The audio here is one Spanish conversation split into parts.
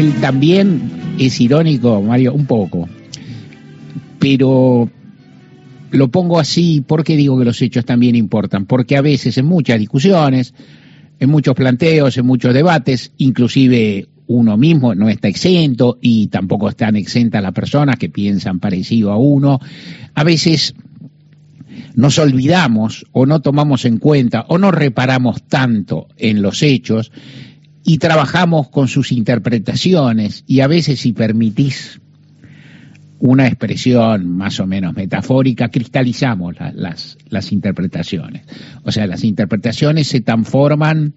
él también es irónico, Mario, un poco. Pero lo pongo así porque digo que los hechos también importan, porque a veces en muchas discusiones, en muchos planteos, en muchos debates, inclusive uno mismo no está exento y tampoco están exentas las personas que piensan parecido a uno. A veces nos olvidamos o no tomamos en cuenta o no reparamos tanto en los hechos y trabajamos con sus interpretaciones y a veces si permitís una expresión más o menos metafórica, cristalizamos las, las interpretaciones. O sea, las interpretaciones se transforman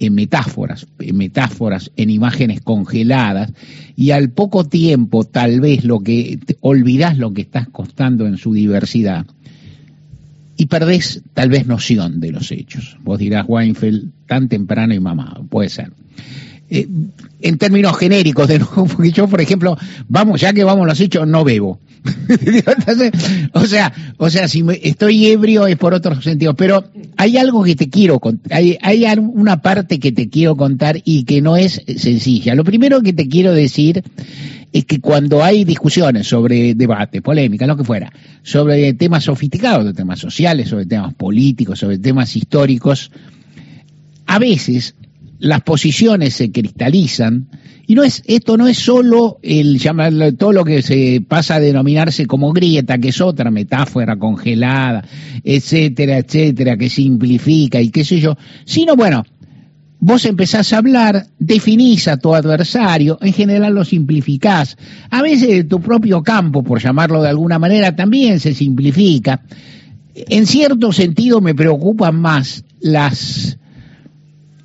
en metáforas, en metáforas, en imágenes congeladas, y al poco tiempo tal vez lo que olvidás lo que estás costando en su diversidad y perdés tal vez noción de los hechos. Vos dirás, Weinfeld, tan temprano y mamado, puede ser. Eh, en términos genéricos, de porque yo, por ejemplo, vamos, ya que vamos los hechos, no bebo. o sea, o sea, si estoy ebrio es por otros sentidos, pero hay algo que te quiero contar, hay, hay una parte que te quiero contar y que no es sencilla. Lo primero que te quiero decir es que cuando hay discusiones sobre debate, polémica, lo que fuera, sobre temas sofisticados, de temas sociales, sobre temas políticos, sobre temas históricos, a veces las posiciones se cristalizan y no es esto no es solo el todo lo que se pasa a denominarse como grieta, que es otra metáfora congelada, etcétera, etcétera, que simplifica y qué sé yo, sino bueno, vos empezás a hablar, definís a tu adversario, en general lo simplificás. A veces tu propio campo, por llamarlo de alguna manera, también se simplifica. En cierto sentido me preocupan más las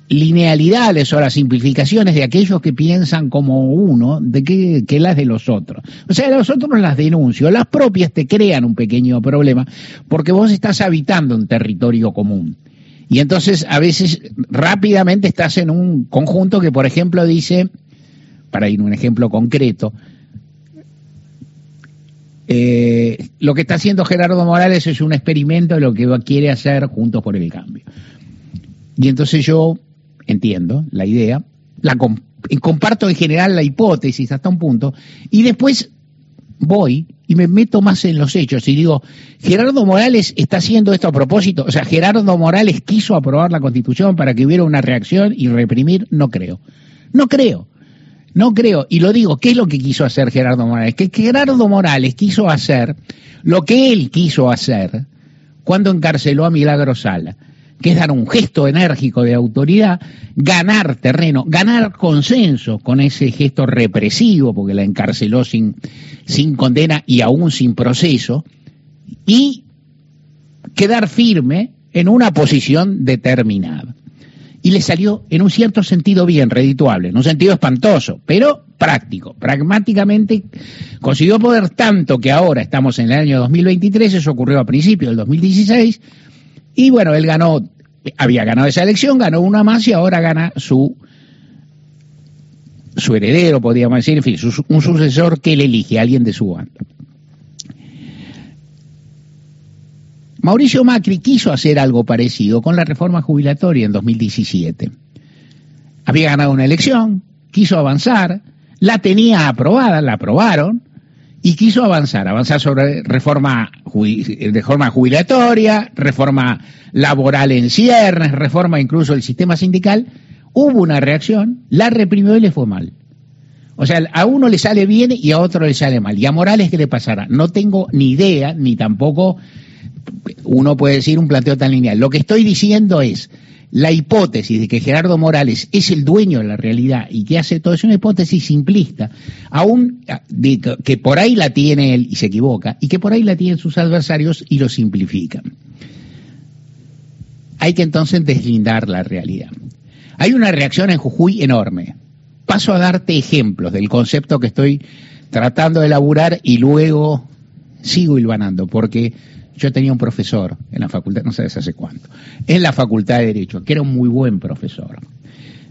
linealidades o las simplificaciones de aquellos que piensan como uno de que, las de los otros. O sea, los otros las denuncio, las propias te crean un pequeño problema porque vos estás habitando un territorio común. Y entonces a veces rápidamente estás en un conjunto que, por ejemplo, dice, para ir a un ejemplo concreto, eh, lo que está haciendo Gerardo Morales es un experimento de lo que quiere hacer Juntos por el Cambio. Y entonces yo entiendo la idea, la comparto en general la hipótesis hasta un punto, y después voy y me meto más en los hechos y digo, Gerardo Morales está haciendo esto a propósito, o sea, Gerardo Morales quiso aprobar la constitución para que hubiera una reacción y reprimir, no creo, no creo. No creo, y lo digo, ¿qué es lo que quiso hacer Gerardo Morales? Que Gerardo Morales quiso hacer lo que él quiso hacer cuando encarceló a Milagro Sala que es dar un gesto enérgico de autoridad, ganar terreno, ganar consenso con ese gesto represivo, porque la encarceló sin, sin condena y aún sin proceso, y quedar firme en una posición determinada. Y le salió en un cierto sentido bien, redituable, en un sentido espantoso, pero práctico. Pragmáticamente consiguió poder tanto que ahora estamos en el año 2023, eso ocurrió a principios del 2016, y bueno, él ganó, había ganado esa elección, ganó una más y ahora gana su su heredero, podríamos decir, en fin, un sucesor que él elige, alguien de su banda. Mauricio Macri quiso hacer algo parecido con la reforma jubilatoria en 2017. Había ganado una elección, quiso avanzar, la tenía aprobada, la aprobaron, y quiso avanzar, avanzar sobre reforma, reforma jubilatoria, reforma laboral en ciernes, reforma incluso del sistema sindical, hubo una reacción, la reprimió y le fue mal. O sea, a uno le sale bien y a otro le sale mal. ¿Y a Morales qué le pasará? No tengo ni idea, ni tampoco uno puede decir un planteo tan lineal. Lo que estoy diciendo es, la hipótesis de que Gerardo Morales es el dueño de la realidad y que hace todo es una hipótesis simplista, aún que por ahí la tiene él y se equivoca, y que por ahí la tienen sus adversarios y lo simplifican. Hay que entonces deslindar la realidad. Hay una reacción en Jujuy enorme. Paso a darte ejemplos del concepto que estoy tratando de elaborar y luego sigo hilvanando, porque yo tenía un profesor en la facultad, no sabes hace cuánto, en la facultad de Derecho, que era un muy buen profesor.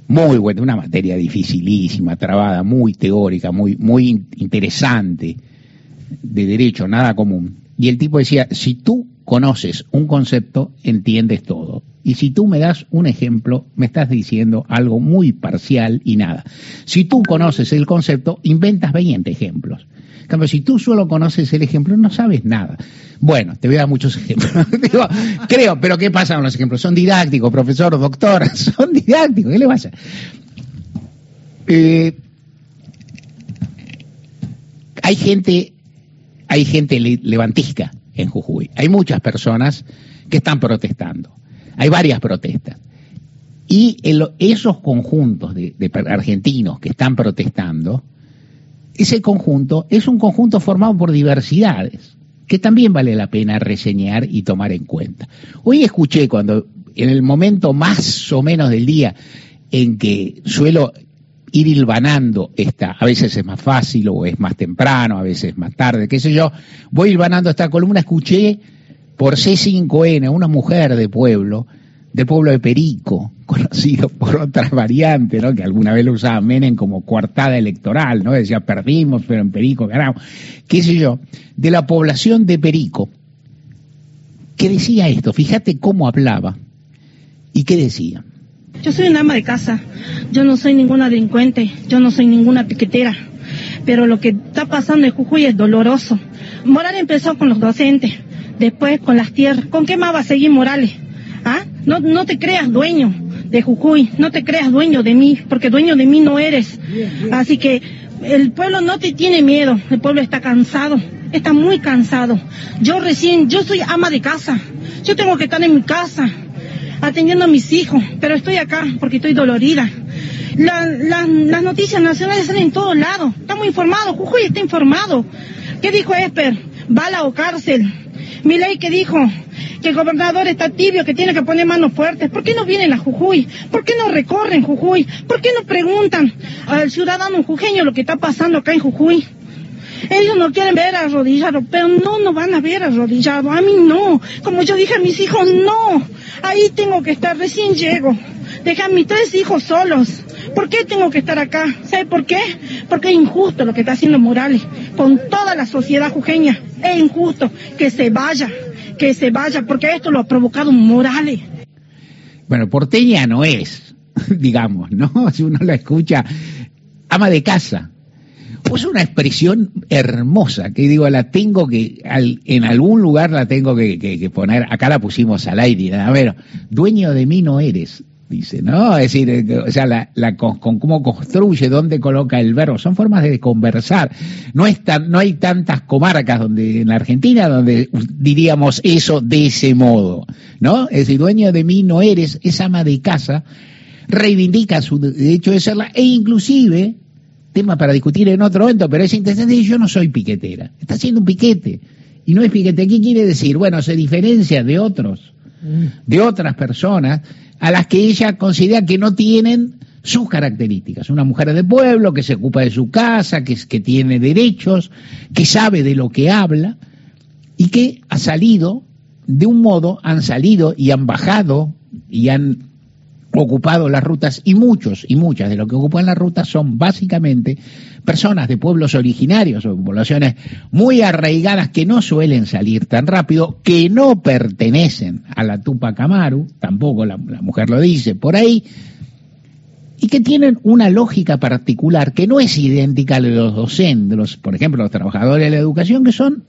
Muy bueno, una materia dificilísima, trabada, muy teórica, muy, muy interesante, de derecho, nada común. Y el tipo decía, si tú conoces un concepto, entiendes todo. Y si tú me das un ejemplo, me estás diciendo algo muy parcial y nada. Si tú conoces el concepto, inventas 20 ejemplos. En cambio, si tú solo conoces el ejemplo, no sabes nada. Bueno, te voy a dar muchos ejemplos. creo, pero ¿qué pasa con los ejemplos? Son didácticos, profesor, doctor, son didácticos. ¿Qué le pasa? Eh, hay gente, hay gente levantisca en Jujuy. Hay muchas personas que están protestando. Hay varias protestas. Y esos conjuntos de, argentinos que están protestando, ese conjunto es un conjunto formado por diversidades, que también vale la pena reseñar y tomar en cuenta. Hoy escuché cuando, en el momento más o menos del día en que suelo ir hilvanando esta, a veces es más fácil o es más temprano, a veces más tarde, qué sé yo, voy hilvanando esta columna, escuché por C5N una mujer de pueblo, de pueblo de Perico, conocido por otras variantes, ¿no? que alguna vez lo usaba Menem como coartada electoral, ¿no? decía perdimos, pero en Perico ganamos, qué sé yo, de la población de Perico, que decía esto, fíjate cómo hablaba, y qué decía. Yo soy una ama de casa, yo no soy ninguna delincuente, yo no soy ninguna piquetera, pero lo que está pasando en Jujuy es doloroso. Morales empezó con los docentes, después con las tierras. ¿Con qué más va a seguir Morales? ¿Ah? No, no te creas dueño de Jujuy, no te creas dueño de mí, porque dueño de mí no eres. Así que el pueblo no te tiene miedo, el pueblo está cansado, está muy cansado. Yo recién, yo soy ama de casa, yo tengo que estar en mi casa, atendiendo a mis hijos, pero estoy acá porque estoy dolorida. las noticias nacionales salen en todos lados, estamos informados, Jujuy está informado. ¿Qué dijo Esper? Bala o cárcel. Mi ley que dijo que el gobernador está tibio, que tiene que poner manos fuertes. ¿Por qué no vienen a Jujuy? ¿Por qué no recorren Jujuy? ¿Por qué no preguntan al ciudadano jujeño lo que está pasando acá en Jujuy? Ellos no quieren ver arrodillado, pero no nos van a ver arrodillado. A mí no. Como yo dije a mis hijos, no. Ahí tengo que estar, recién llego. Deja a mis tres hijos solos. ¿Por qué tengo que estar acá? ¿Sabe por qué? Porque es injusto lo que está haciendo Morales con toda la sociedad jujeña. Es injusto que se vaya, que se vaya, porque esto lo ha provocado Morales. Bueno, porteña no es, digamos, ¿no? Si uno la escucha, ama de casa, pues una expresión hermosa que digo, la tengo que, en algún lugar la tengo que, poner, acá la pusimos al aire, a ver, dueño de mí no eres, dice, ¿no? Es decir, eh, o sea, la, con, cómo construye, dónde coloca el verbo, son formas de conversar. No, es no hay tantas comarcas donde en la Argentina donde diríamos eso de ese modo, ¿no? Es decir, dueño de mí no eres, es ama de casa, reivindica su derecho de serla e inclusive tema para discutir en otro momento, pero es interesante, yo no soy piquetera, está haciendo un piquete, y no es piquete, ¿qué quiere decir? Bueno, se diferencia de otros, de otras personas, a las que ella considera que no tienen sus características. Una mujer de pueblo que se ocupa de su casa, que, que tiene derechos, que sabe de lo que habla, y que ha salido, de un modo, han salido y han bajado y han ocupado las rutas y muchos y muchas de los que ocupan las rutas son básicamente personas de pueblos originarios o poblaciones muy arraigadas que no suelen salir tan rápido, que no pertenecen a la Tupac Amaru, tampoco la, mujer lo dice por ahí, y que tienen una lógica particular que no es idéntica a los docentes, por ejemplo, los trabajadores de la educación, que son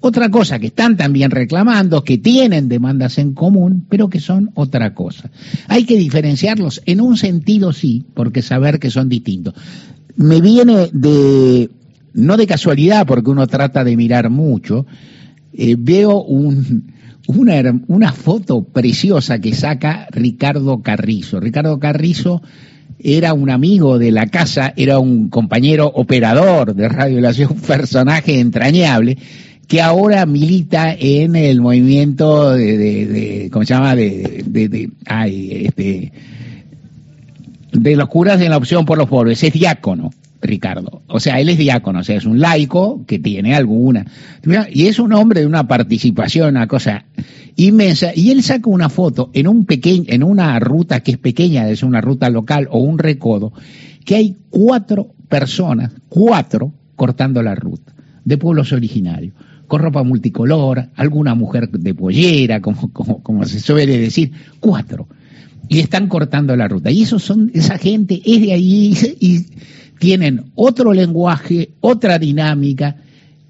otra cosa que están también reclamando, que tienen demandas en común, pero que son otra cosa. Hay que diferenciarlos en un sentido sí, porque saber que son distintos. Me viene de, no de casualidad, porque uno trata de mirar mucho, eh, veo un, una, una foto preciosa que saca Ricardo Carrizo. Ricardo Carrizo era un amigo de la casa, era un compañero operador de Radio un personaje entrañable, que ahora milita en el movimiento de, de, ¿cómo se llama? De, de, este, de los curas de la opción por los pobres, es diácono. Ricardo. O sea, él es diácono, o sea, es un laico que tiene alguna. Y es un hombre de una participación, una cosa inmensa. Y él saca una foto en un pequeño, en una ruta que es pequeña, es una ruta local o un recodo, que hay cuatro personas, cuatro, cortando la ruta, de pueblos originarios con ropa multicolor, alguna mujer de pollera, como, como, como se suele decir, cuatro. Y están cortando la ruta. Y esos son, esa gente es de ahí y tienen otro lenguaje, otra dinámica,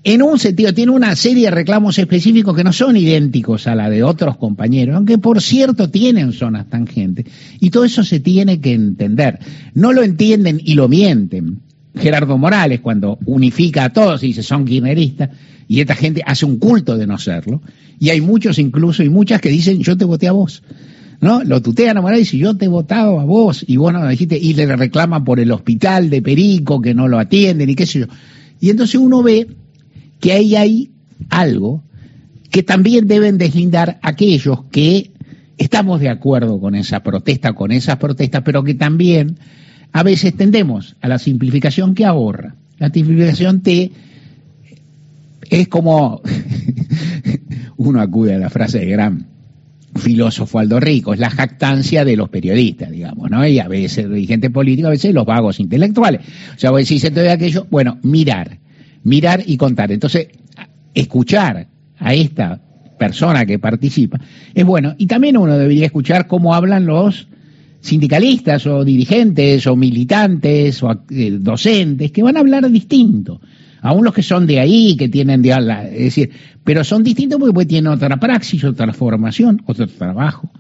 en un sentido, tiene una serie de reclamos específicos que no son idénticos a la de otros compañeros, aunque por cierto tienen zonas tangentes. Y todo eso se tiene que entender. No lo entienden y lo mienten. Gerardo Morales, cuando unifica a todos y dice son kirchneristas, y esta gente hace un culto de no serlo, y hay muchos incluso y muchas que dicen yo te voté a vos. ¿No? Lo tutean a Morales y yo te he votado a vos, y vos no lo dijiste, y le reclaman por el hospital de Perico, que no lo atienden, y qué sé yo. Y entonces uno ve que ahí hay algo que también deben deslindar aquellos que estamos de acuerdo con esa protesta, con esas protestas, pero que también a veces tendemos a la simplificación que ahorra. La simplificación te es como uno acude a la frase de gran filósofo Aldo Rico, es la jactancia de los periodistas, digamos, ¿no? Y a veces dirigentes políticos, a veces los vagos intelectuales. O sea, vos decís esto de aquello, bueno, mirar mirar y contar. Entonces, escuchar a esta persona que participa es bueno. Y también uno debería escuchar cómo hablan los sindicalistas o dirigentes o militantes o eh, docentes que van a hablar distinto. Aún los que son de ahí, que tienen de es decir, pero son distintos porque pues tienen otra praxis, otra formación, otro trabajo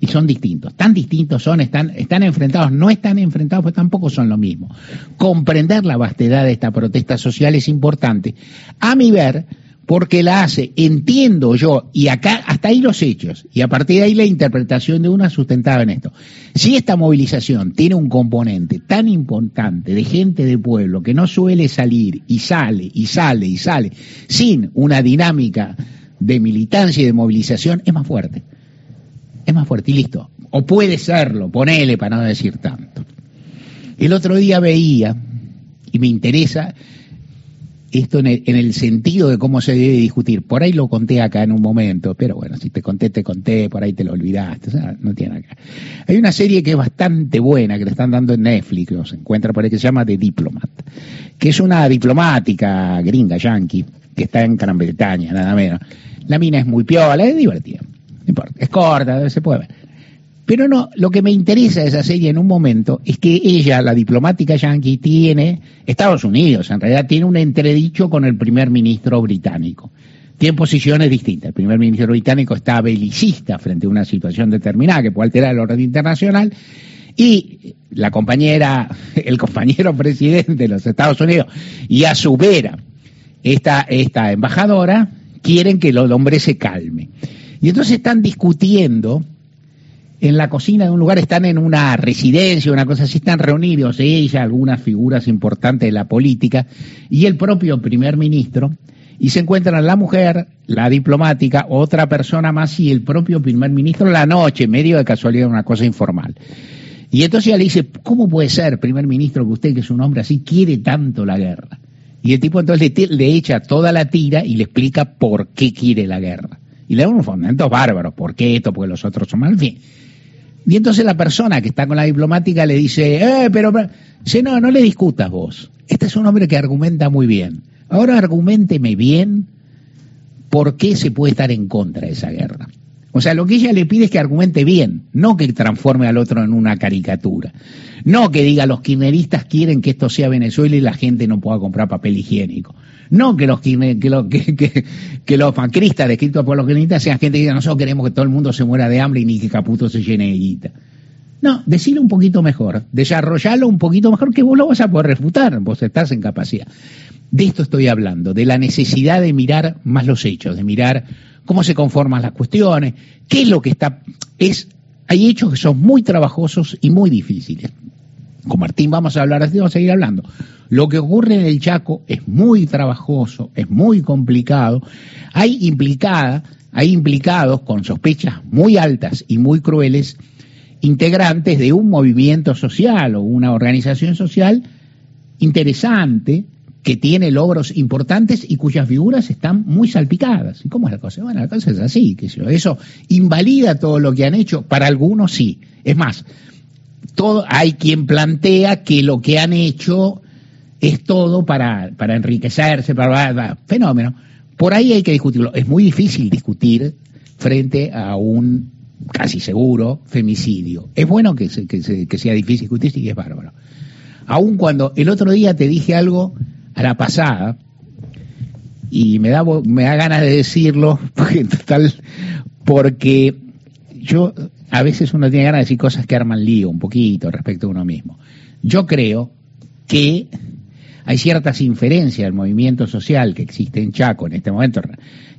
y son distintos. Tan distintos son, están, están enfrentados, no están enfrentados, pero tampoco son lo mismo. Comprender la vastedad de esta protesta social es importante, a mi ver, porque la hace, entiendo yo, y acá hasta ahí los hechos, y a partir de ahí la interpretación de una sustentada en esto. Si esta movilización tiene un componente tan importante de gente de pueblo que no suele salir y sale y sale y sale sin una dinámica de militancia y de movilización, es más fuerte es más fuerte y listo. O puede serlo, ponele para no decir tanto. El otro día veía, y me interesa esto en el, sentido de cómo se debe discutir. Por ahí lo conté acá en un momento, pero bueno, si te conté, te conté, por ahí te lo olvidaste, no tiene acá. Hay una serie que es bastante buena, que le están dando en Netflix, que se encuentra por ahí, que se llama The Diplomat, que es una diplomática gringa, yankee, que está en Gran Bretaña, nada menos. La mina es muy piola, es divertida es corta, se puede ver. Pero no, lo que me interesa de esa serie en un momento es que ella, la diplomática yankee, tiene, Estados Unidos en realidad, tiene un entredicho con el primer ministro británico. Tiene posiciones distintas. El primer ministro británico está belicista frente a una situación determinada que puede alterar el orden internacional y la compañera, el compañero presidente de los Estados Unidos y a su vera esta, esta embajadora quieren que el hombre se calme. Y entonces están discutiendo en la cocina de un lugar, están en una residencia, una cosa así, están reunidos ella, algunas figuras importantes de la política y el propio primer ministro, y se encuentran la mujer, la diplomática, otra persona más y el propio primer ministro la noche, medio de casualidad, una cosa informal. Y entonces ella le dice, ¿cómo puede ser, primer ministro, que usted, que es un hombre así, quiere tanto la guerra? Y el tipo entonces le, echa toda la tira y le explica por qué quiere la guerra y le da unos fundamentos bárbaros, ¿por qué esto? Porque los otros son mal, en fin. Y entonces la persona que está con la diplomática le dice, eh, pero, dice, no, no le discutas vos. Este es un hombre que argumenta muy bien. Ahora argumenteme bien por qué se puede estar en contra de esa guerra. O sea, lo que ella le pide es que argumente bien, no que transforme al otro en una caricatura. No que diga los kirchneristas quieren que esto sea Venezuela y la gente no pueda comprar papel higiénico. No que los, que, que, descritos por los kirchneristas sean gente que diga nosotros queremos que todo el mundo se muera de hambre y ni que Caputo se llene de guita. No, decirlo un poquito mejor, desarrollarlo un poquito mejor que vos lo vas a poder refutar, vos estás en capacidad. De esto estoy hablando, de la necesidad de mirar más los hechos, de mirar cómo se conforman las cuestiones, qué es lo que está... Es, hay hechos que son muy trabajosos y muy difíciles. Con Martín vamos a hablar así, vamos a seguir hablando. Lo que ocurre en el Chaco es muy trabajoso, es muy complicado. Hay implicada, hay implicados con sospechas muy altas y muy crueles integrantes de un movimiento social o una organización social interesante que tiene logros importantes y cuyas figuras están muy salpicadas. ¿Y cómo es la cosa? Bueno, la cosa es así, que eso invalida todo lo que han hecho, para algunos sí. Es más, hay quien plantea que lo que han hecho es todo para, para enriquecerse, para, fenómeno. por ahí hay que discutirlo. Es muy difícil discutir frente a un casi seguro femicidio. Es bueno que, sea difícil discutir y es bárbaro. Aun cuando el otro día te dije algo a la pasada, y me da, me da ganas de decirlo, porque, porque yo a veces uno tiene ganas de decir cosas que arman lío un poquito respecto a uno mismo. Yo creo que hay ciertas inferencias del movimiento social que existe en Chaco en este momento,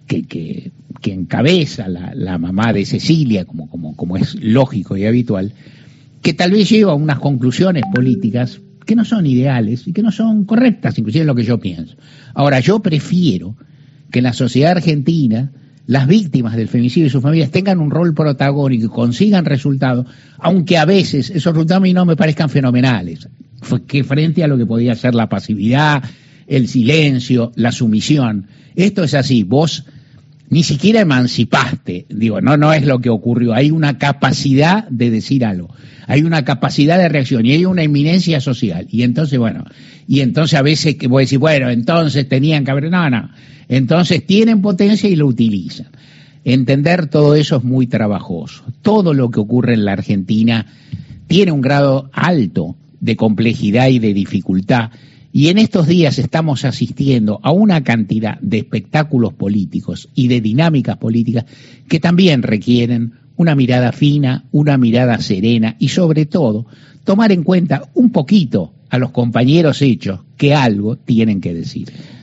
que, que, encabeza la, mamá de Cecilia, como, como, como es lógico y habitual, que tal vez lleva a unas conclusiones políticas que no son ideales y que no son correctas, inclusive en lo que yo pienso. Ahora, yo prefiero que en la sociedad argentina las víctimas del femicidio y sus familias tengan un rol protagónico y consigan resultados, aunque a veces esos resultados no me parezcan fenomenales, que frente a lo que podía ser la pasividad, el silencio, la sumisión. Esto es así, vos ni siquiera emancipaste, digo, no, no es lo que ocurrió, hay una capacidad de decir algo, hay una capacidad de reacción y hay una inminencia social. Y entonces, bueno, y entonces a veces que voy a decir, bueno, entonces tenían que haber, no, no, entonces tienen potencia y lo utilizan. Entender todo eso es muy trabajoso. Todo lo que ocurre en la Argentina tiene un grado alto de complejidad y de dificultad y en estos días estamos asistiendo a una cantidad de espectáculos políticos y de dinámicas políticas que también requieren una mirada fina, una mirada serena y sobre todo tomar en cuenta un poquito a los compañeros hechos que algo tienen que decir.